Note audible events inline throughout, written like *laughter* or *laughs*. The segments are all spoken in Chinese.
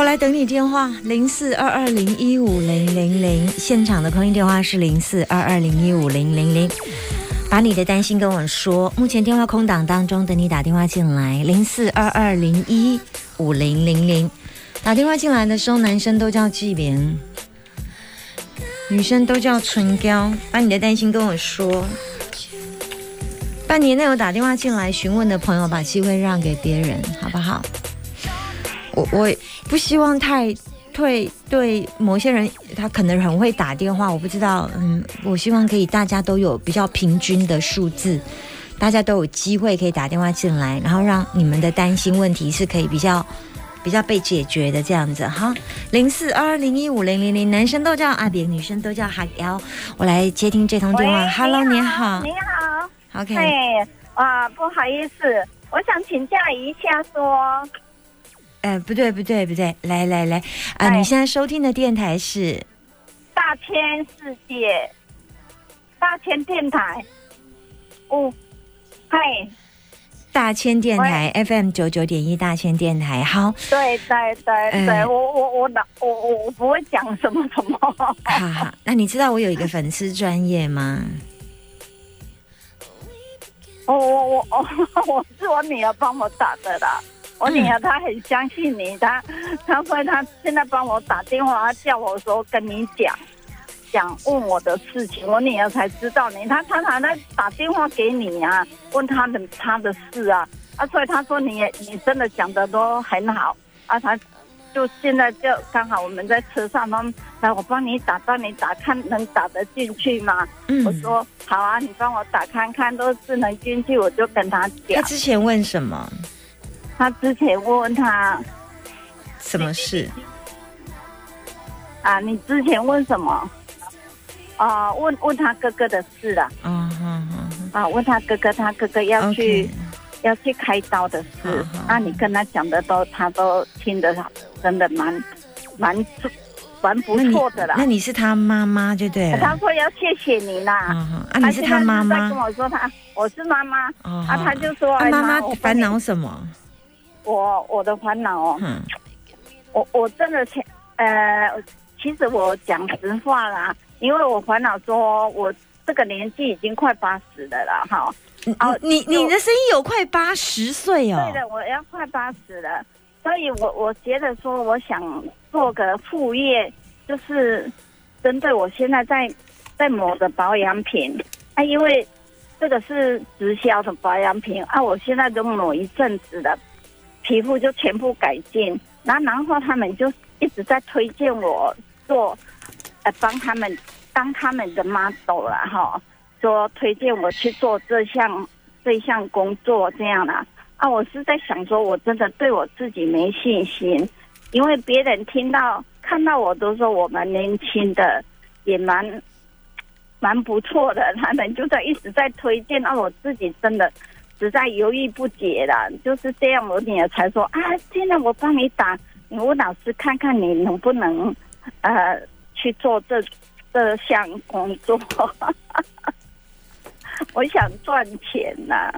我来等你电话，零四二二零一五零零零，现场的空音电话是零四二二零一五零零零，把你的担心跟我说。目前电话空档当中，等你打电话进来，零四二二零一五零零零。打电话进来的时候，男生都叫纪莲，女生都叫春娇。把你的担心跟我说。半年内有打电话进来询问的朋友，把机会让给别人，好不好？我我不希望太退对某些人，他可能很会打电话，我不知道。嗯，我希望可以大家都有比较平均的数字，大家都有机会可以打电话进来，然后让你们的担心问题是可以比较比较被解决的这样子哈。零四二二零一五零零零，男生都叫阿扁，女生都叫哈瑶。我来接听这通电话。Hello，你好。你好。OK。哎，啊，不好意思，我想请教一下说。哎，不对，不对，不对，来来来，啊，你现在收听的电台是大千世界，大千电台，哦，嗨，大千电台 FM 九九点一，大千电台，好，对对对对，我我我打我我我不会讲什么什么，*laughs* 好好，那你知道我有一个粉丝专业吗？*laughs* 我我我我 *laughs* 我是我女儿帮我打的啦。我女儿她很相信你，她她说她现在帮我打电话，她叫我说跟你讲，想问我的事情，我女儿才知道你。她常常在打电话给你啊，问她的她的事啊，啊，所以她说你你真的讲的都很好啊，她就现在就刚好我们在车上，他们来我帮你打，帮你打看能打得进去吗？我说好啊，你帮我打看看，都是能进去，我就跟他讲。他之前问什么？他之前问问他什么事啊？你之前问什么？啊，问问他哥哥的事了。嗯嗯嗯。啊，问他哥哥，他哥哥要去要去开刀的事。那你跟他讲的都，他都听得真的蛮蛮蛮不错的啦。那你是他妈妈就对了。他说要谢谢你啦。啊，你是他妈妈。跟我说他，我是妈妈。啊，他就说妈妈烦恼什么？我我的烦恼哦，嗯我我真的前呃，其实我讲实话啦，因为我烦恼说，我这个年纪已经快八十的了哈。哦，你你的声音有快八十岁哦。对的，我要快八十了，所以我我觉得说，我想做个副业，就是针对我现在在在抹的保养品啊，因为这个是直销的保养品啊，我现在都抹一阵子了。皮肤就全部改进，然后然后他们就一直在推荐我做，呃，帮他们当他们的 model 了哈，说推荐我去做这项这项工作这样啦。啊，我是在想说，我真的对我自己没信心，因为别人听到看到我都说我蛮年轻的，也蛮蛮不错的，他们就在一直在推荐，那我自己真的。实在犹豫不决了，就是这样，我女儿才说啊，现在我帮你打，吴老师看看你能不能，呃，去做这这项工作。*laughs* 我想赚钱呐。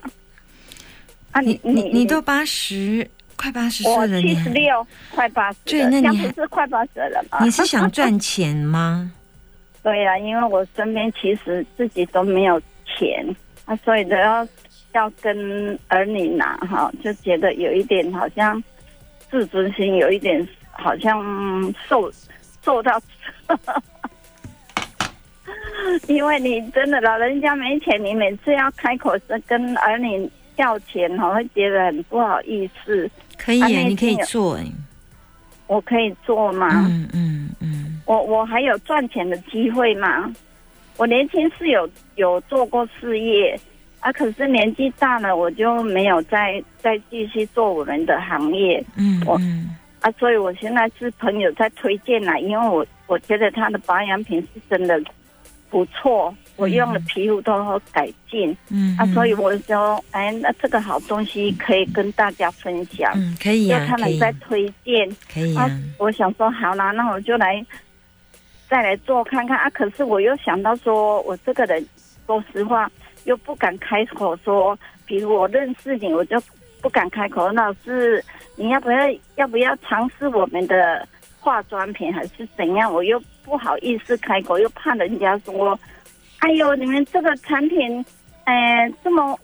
啊，你你你都八十，快八十岁了，七十六，快八十，对，那你不是快八十了吗？你是想赚钱吗？*laughs* 对呀，因为我身边其实自己都没有钱啊，所以都要。要跟儿女拿哈，就觉得有一点好像自尊心有一点好像受受到，*laughs* 因为你真的老人家没钱，你每次要开口是跟儿女要钱，我会觉得很不好意思。可以，你可以做哎，我可以做吗？嗯嗯嗯，我我还有赚钱的机会吗？我年轻是有有做过事业。啊！可是年纪大了，我就没有再再继续做我们的行业。嗯，我啊，所以我现在是朋友在推荐啦，因为我我觉得他的保养品是真的不错，我用了皮肤都有改进。嗯啊，所以嗯我说，哎，那这个好东西可以跟大家分享。嗯，可以就呀、可以，他们在推荐，可以呀、啊，我想说好啦，那我就来再来做看看啊。可是我又想到说，我这个人说实话又不敢开口说，比如我认识你，我就不敢开口。老师，你要不要要不要尝试我们的化妆品，还是怎样？我又不好意思开口，又怕人家说，哎呦，你们这个产品，呃，这么，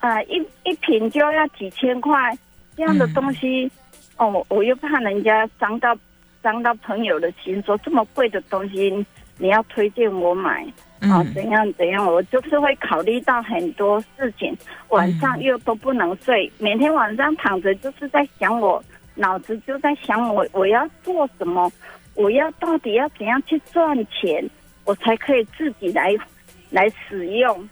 呃，一一瓶就要几千块，这样的东西。哦，我又怕人家伤到伤到朋友的心，说这么贵的东西你要推荐我买，哦，嗯怎样怎样，我就是会考虑到很多事情，晚上又都不能睡，每天晚上躺着就是在想我，脑子就在想我我要做什么，我要到底要怎样去赚钱，我才可以自己来来使用。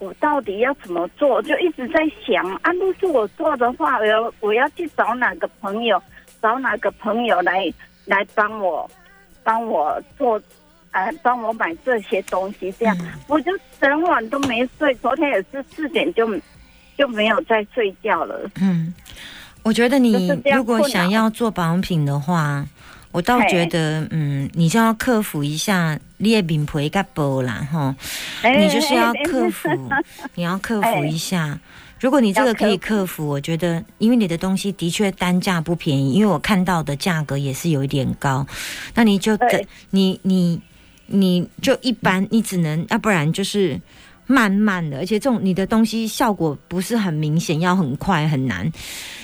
我到底要怎么做？就一直在想啊，如果是我做的话，我要我要去找哪个朋友，找哪个朋友来来帮我，帮我做，呃，帮我买这些东西。这样、嗯我就整晚都没睡，昨天也是四点就就没有再睡觉了。嗯，我觉得你如果想要做保养品的话，我倒觉得，嗯，你就要克服一下你的面皮甲薄啦，吼，哎你就是要哎克服，*laughs* 你要克服哎一下。如果你这个可以克克服，我觉得，因为你的东西的确单价不便宜，因为我看到的价格也是有一点高，那你就对等你你你就一般，你只能要不然就是慢慢的，而且这种你的东西效果不是很明显，要很快很难。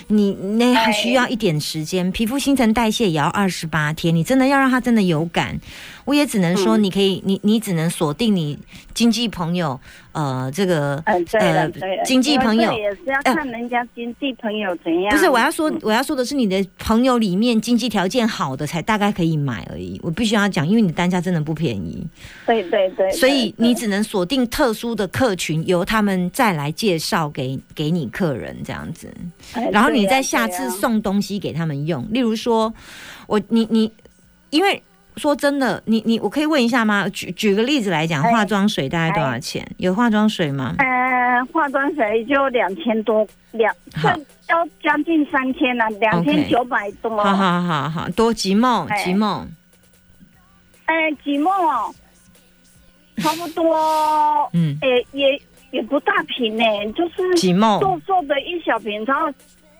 你那还需要一点时间，皮肤新陈代谢也要二十八天，你真的要让它真的有感。我也只能说，嗯你可以，你你只能锁定你经济朋友，呃，这个嗯，呃，经济朋友也是要看人家经济朋友怎样。不是，我要说嗯，我要说的是你的朋友里面经济条件好的才大概可以买而已。我必须要讲，因为你的单价真的不便宜，对对对，所以你只能锁定特殊的客群，由他们再来介绍给给你客人这样子。哎然后你再下次送东西给他们用，例如说，我你你，因为说真的，你你我可以问一下吗？举举个例子来讲，哎。化妆水大概多少钱？有化妆水吗？呃，化妆水就两千多，两要将近三千了，两千九百多。好好好好，多吉梦哎。吉梦，哎，几梦哦，差不多，嗯，也也也不大瓶呢，就是吉梦瘦瘦的一小瓶，然后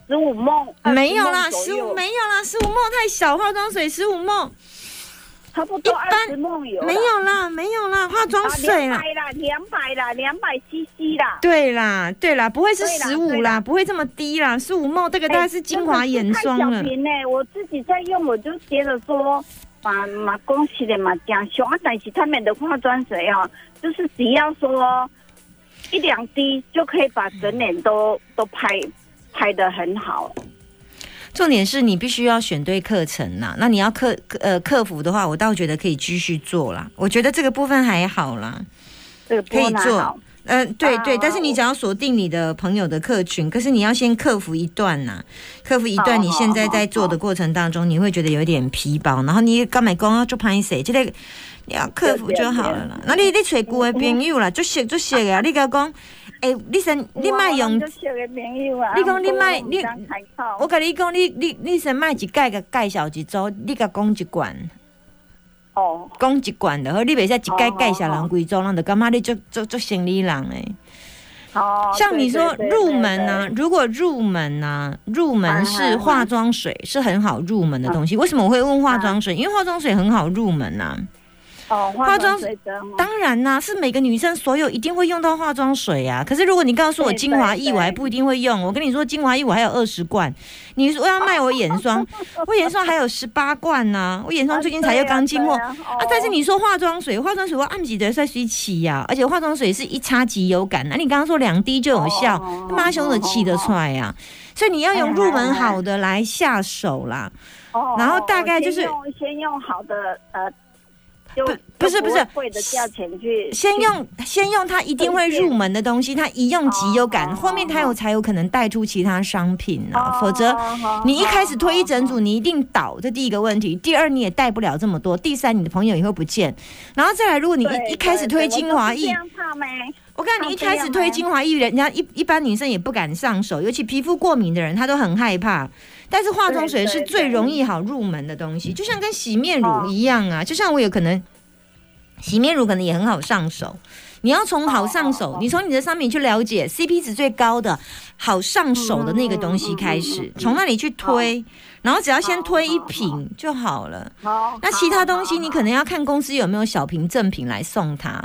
十五梦。没有啦，20梦左十五右没有啦，十五梦太小，化妆水十五梦差不多二十梦有啦。没有啦，没有啦，化妆水啦两。百啦，两百 CC 啦。对啦，对啦，不会是十五啦，不会这么低啦，十五梦这个大概是精华眼霜了小。瓶呢，我自己在用，我就觉得说，嘛嘛恭喜的嘛加凶啊，但是他们的化妆水啊，就是只要说一两滴就可以把整脸都都拍拍的很好。重点是你必须要选对课程啦。那你要克呃克服的话，我倒觉得可以继续做啦。我觉得这个部分还好啦。这个可以做波拿好，呃，对对，啊但是你只要锁定你的朋友的客群，可是你要先克服一段呐、克服一段你现在在做的过程当中，你会觉得有一点疲劳，然后你刚买工要做拍谁，这个你要克服就好了啦。那你你找旧的朋友啦，就熟就熟啊，你甲讲，诶、你先你卖用你讲你卖你我我跟你讲，你你你先卖一届个介绍一组，你甲讲一罐，哦，讲一罐的，好，你袂使一届哦介绍人贵州，人就感觉你做做做生理人诶。哦，像你说入门对呢、如果入门呢、入门嗯是嗯化妆水，是很好入门的东西。为什么我会问化妆水？因为化妆水很好入门呐、哦，化妆水当然啦、是每个女生所有一定会用到化妆水啊。可是如果你告诉我精华液，我还不一定会用。我跟你说，精华液我还有二十罐。你说要卖我眼霜，*laughs* 我眼霜还有十八罐呢、我眼霜最近才又刚进货。啊啊啊，但是你说化妆水，化妆水我按几得在水起呀，而且化妆水是一擦即有感。那你刚刚说两滴就有效哦，妈凶的气得出来呀、所以你要用入门好的来下手啦。哦然后大概就是先用好的呃就不不是不是贵的价钱去先用先用它一定会入门的东西，它一用即有感，哦后面它有才有可能带出其他商品啊，哦否则哦你一开始推一整哦组，你一定倒，这第一个问题。第二，你也带不了这么多。第三，你的朋友也会不见。然后再来，如果你一一开始推精华液？我看你一开始推精华液，人家一一般女生也不敢上手，尤其皮肤过敏的人，她都很害怕。但是化妆水是最容易好入门的东西，就像跟洗面乳一样啊，就像我有可能洗面乳可能也很好上手。你要从好上手，你从你的商品去了解 CP 值最高的好上手的那个东西开始嗯，从那里去推，然后只要先推一瓶就好了。好，那其他东西你可能要看公司有没有小瓶赠品来送他。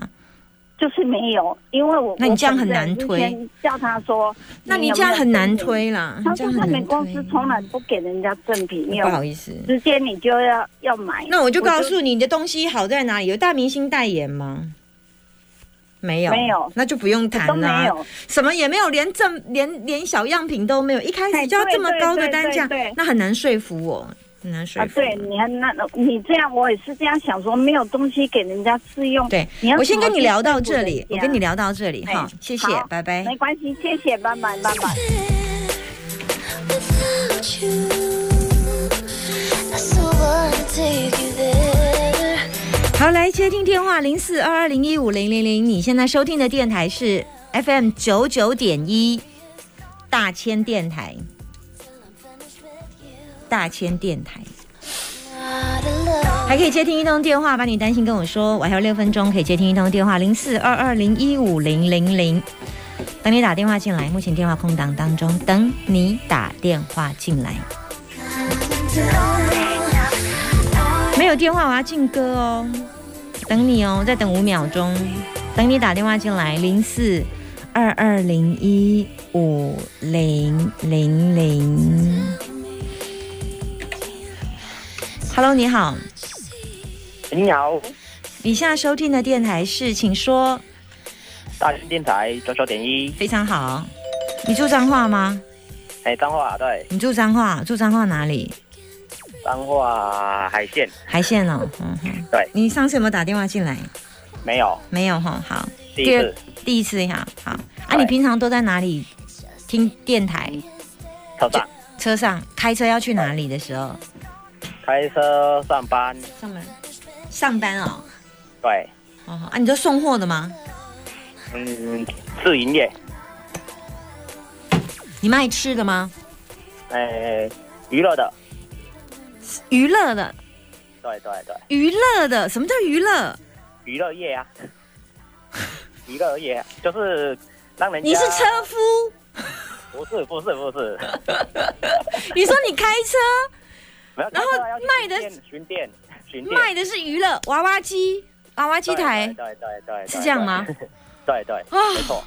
就是没有，因为我那你这样很难推叫他说，那你这样很难。推啦，他说他们公司。从来不给人家赠品，不好意思，直接你就要要买。那我就告诉你，你的东西好在哪里？有大明星代言吗？没有，没有那就不用我谈都没、有，什么也没有，连正连连小样品都没有，一开始哎就要这么高的单价那很难说服我，很难说啊，对，你看那你这样，我也是这样想说，没有东西给人家试用。对你要我先跟你聊到这里我跟你聊到这里哎哈，谢谢，拜拜。没关系，谢谢，拜拜，拜拜。好，来接听电话零四二二零一五零零零，你现在收听的电台是 FM 九九点一大千电台，大千电台。还可以接听一通电话，把你担心跟我说，我还有六分钟可以接听一通电话，零四二二零一五零零零。等你打电话进来，目前电话空档当中，等你打电话进来。没有电话，我要进歌哦，等你哦，再等五秒钟，等你打电话进来，零四二二零一五零零零。Hello，你好。你好，你现在收听的电台是，请说，大千电台九九点一，非常好。你住彰化吗？哎，彰化对，你住彰化，住彰化哪里？彰化海线海线哦，嗯哼。对，你上次有没有打电话进来？没有没有哈，好，第一次第一次呀，好。啊，你平常都在哪里听电台？车上车上开车要去哪里的时候？开车上班，上班。上班哦。对，哦，啊，你都送货的吗？嗯，自营业，你卖吃的吗？哎，娱乐的，娱乐的，对对对，娱乐的，什么叫娱乐？娱乐业啊，*laughs* 娱乐业就是让人家你是车夫？不是不是不是，*laughs* 你说你开车？然后卖的巡店巡店巡，卖的是娱乐娃娃机、娃娃机台对对对对，是这样吗？*laughs* 对对，啊！没错，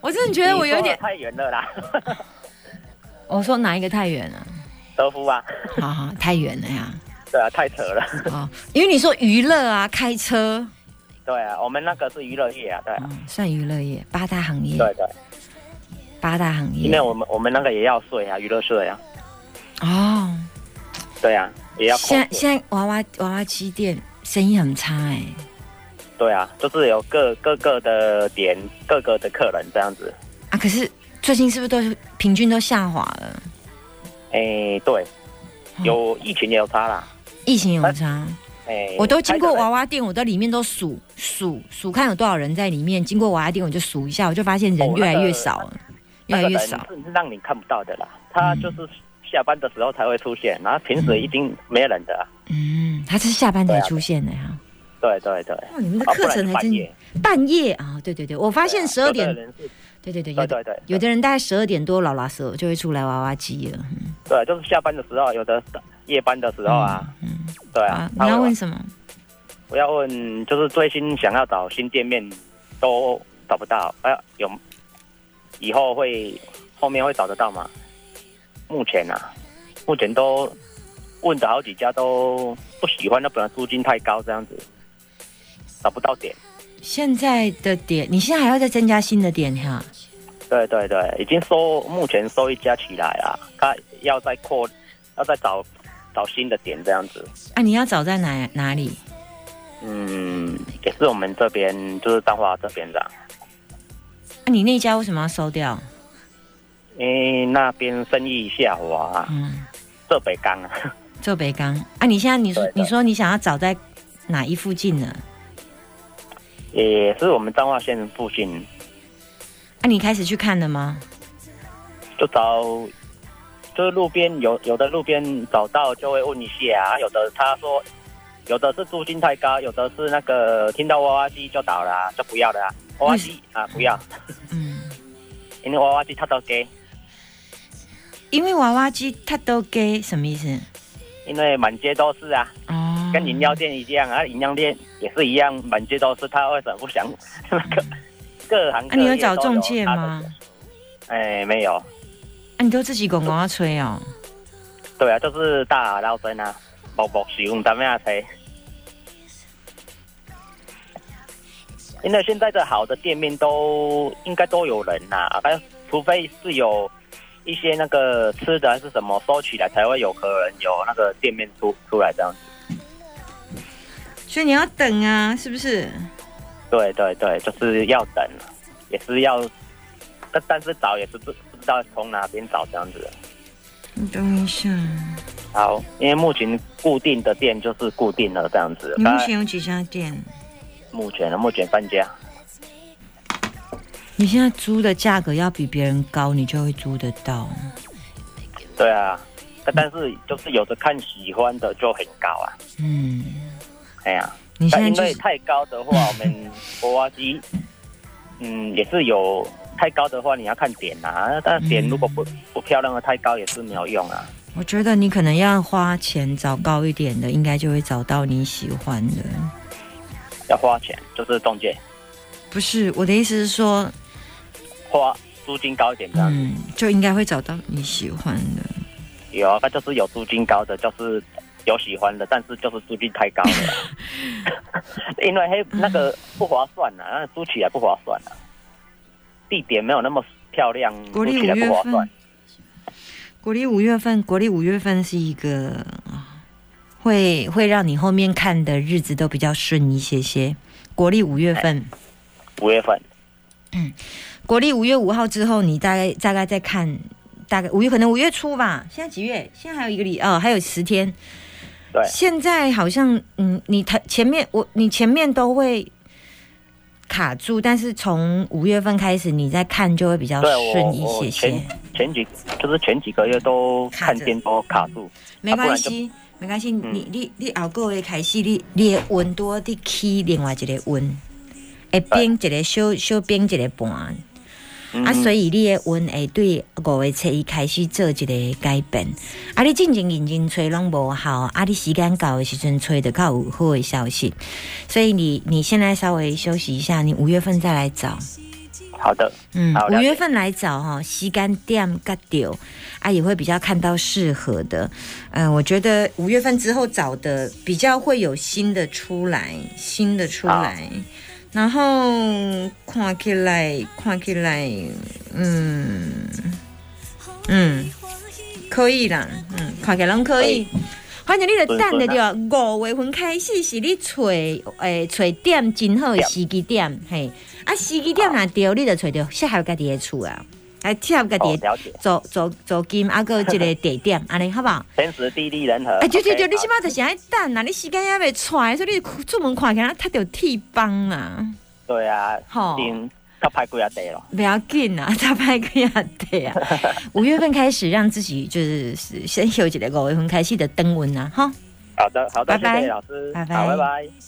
我真的觉得我有点太远了啦，*laughs* 我说哪一个太远了？德芙啊，好好，太远了呀！对啊，太扯了。哦，因为你说娱乐啊，开车，对啊，我们那个是娱乐业啊，对啊，嗯，算娱乐业，八大行业，对对，八大行业因为业我们我们那个也要税啊，娱乐税啊，哦。对啊，也要扣现在，现在娃娃娃娃机店生意很差哎，对啊，就是有各各个的点，各个的客人这样子，啊，可是最近是不是都是平均都下滑了？哎，对，哦有疫情也有差啦，疫情有差，哎，我都经过娃娃店，我在里面都数数数看有多少人在里面。经过娃娃店，我就数一下，我就发现人哦越来越少了，越来越少。是让你看不到的啦，他嗯就是下班的时候才会出现，然后平时一定没人的啊，嗯，他是下班才出现的哈。对对对，哇，你们的课程还真就半夜，半夜啊！对对对，我发现十二点有的，人是对对对，有的对对对，有的人大概十二点多老拉手就会出来娃娃机了。嗯对，就是下班的时候，有的夜班的时候啊，嗯，对啊啊，，你要问什么？我要问，就是最新想要找新店面都找不到，哎、有以后会后面会找得到吗？目前啊，目前都问的好几家都不喜欢，那本来租金太高，这样子找不到点。现在的点，你现在还要再增加新的点哈？对对对，已经收目前收一家起来了，他要再扩，要再找找新的点这样子。啊，你要找在哪哪里？嗯，也是我们这边就是彰化这边的啊，那、你那家为什么要收掉？因为那边生意下滑啊，嗯，浙北港啊，浙北港啊，你现在你说你说你想要找在哪一附近呢？也是我们彰化县附近，啊，你开始去看了吗？就找，就是路边有有的路边找到就会问一下啊，有的他说，有的是租金太高，有的是那个听到娃娃机就倒了、啊，就不要了啊，娃娃机啊不要，嗯，*laughs* 因为娃娃机它都给，因为娃娃机它都给什么意思？因为满街都是啊，哦，跟饮料店一样啊，饮料店也是一样，满街都是，他为什么不想那个 *laughs* 各行啊，各业你有找中介吗？哎，没有，啊，你都自己拱拱要吹哦。对啊，就是大老生啊，默默使用咱们啊吹。因为现在的好的店面都应该都有人呐、啊，除非是有一些那个吃的还是什么收起来，才会有可能有那个店面出出来这样子。所以你要等啊，是不是？对对对，就是要等，也是要，但但是找也是不不知道从哪边找这样子的。你等一下，好，因为目前固定的店就是固定了这样子。你目前有几家店？目前目前三家。你现在租的价格要比别人高，你就会租得到。对啊，但但是就是有的看喜欢的就很高啊。嗯，哎呀、你现在就是因为太高的话，我们娃娃机，嗯，也是有太高的话，你要看点啊。但点如果不不漂亮的太高也是没有用啊。我觉得你可能要花钱找高一点的，应该就会找到你喜欢的。要花钱，就是中介不是我的意思是说，花租金高一点这样子。嗯，就应该会找到你喜欢的。有啊，那就是有租金高的，就是有喜欢的，但是就是租金太高了啊、*laughs* 因为黑那个不划算呐、那租起来不划算呐、地点没有那么漂亮，国历租起来不划算。国历五月份，国历五月份是一个啊会会让你后面看的日子都比较顺一些些。国历五月份，五月份，国历五月五号之后，你大概大概再看，大概五月可能五月初吧。现在几月？现在还有一个礼哦，还有十天。对现在好像嗯，你台前面我你前面都会卡住，但是从五月份开始，你再看就会比较顺一些些前。前几就是前几个月都看见都卡住，没关系，没关系。嗯你你你后个月开始，你你的温度你起另外一个温，会变一个小小变一个半。嗯啊，所以你的温会对五月初一开始做一个改变。啊，你进前认真吹拢无效，啊，你时间到的时阵吹的较有好的消息。所以你你现在稍微休息一下，你五月份再来找。好的，嗯五月份来找哈，时间点较丢啊，也会比较看到适合的。嗯、我觉得五月份之后找的比较会有新的出来，新的出来。然后看起来，看起来，嗯嗯，可以啦，嗯，看起来拢可以。反正你着等着着，五月份开始是你找诶找点真好的时机点，嘿，啊时机点若对，你就找着适合家己的厝啊，啊适合家己，的哦了解，租租租金，啊个一个 *laughs* 地点，安尼好不好？天时地利人和。哎，对对对，OK，你起码就是爱等啊，你时间还未出来，所以你出门看起来他着剃帮啊，对啊，吼今较歹几啊地咯。不要紧啊，他拍个呀对啊。*laughs* 五月份开始让自己就是先休息个五月份开始的登温啊，哈。好的，好的，拜拜谢谢老师，拜拜好，拜拜。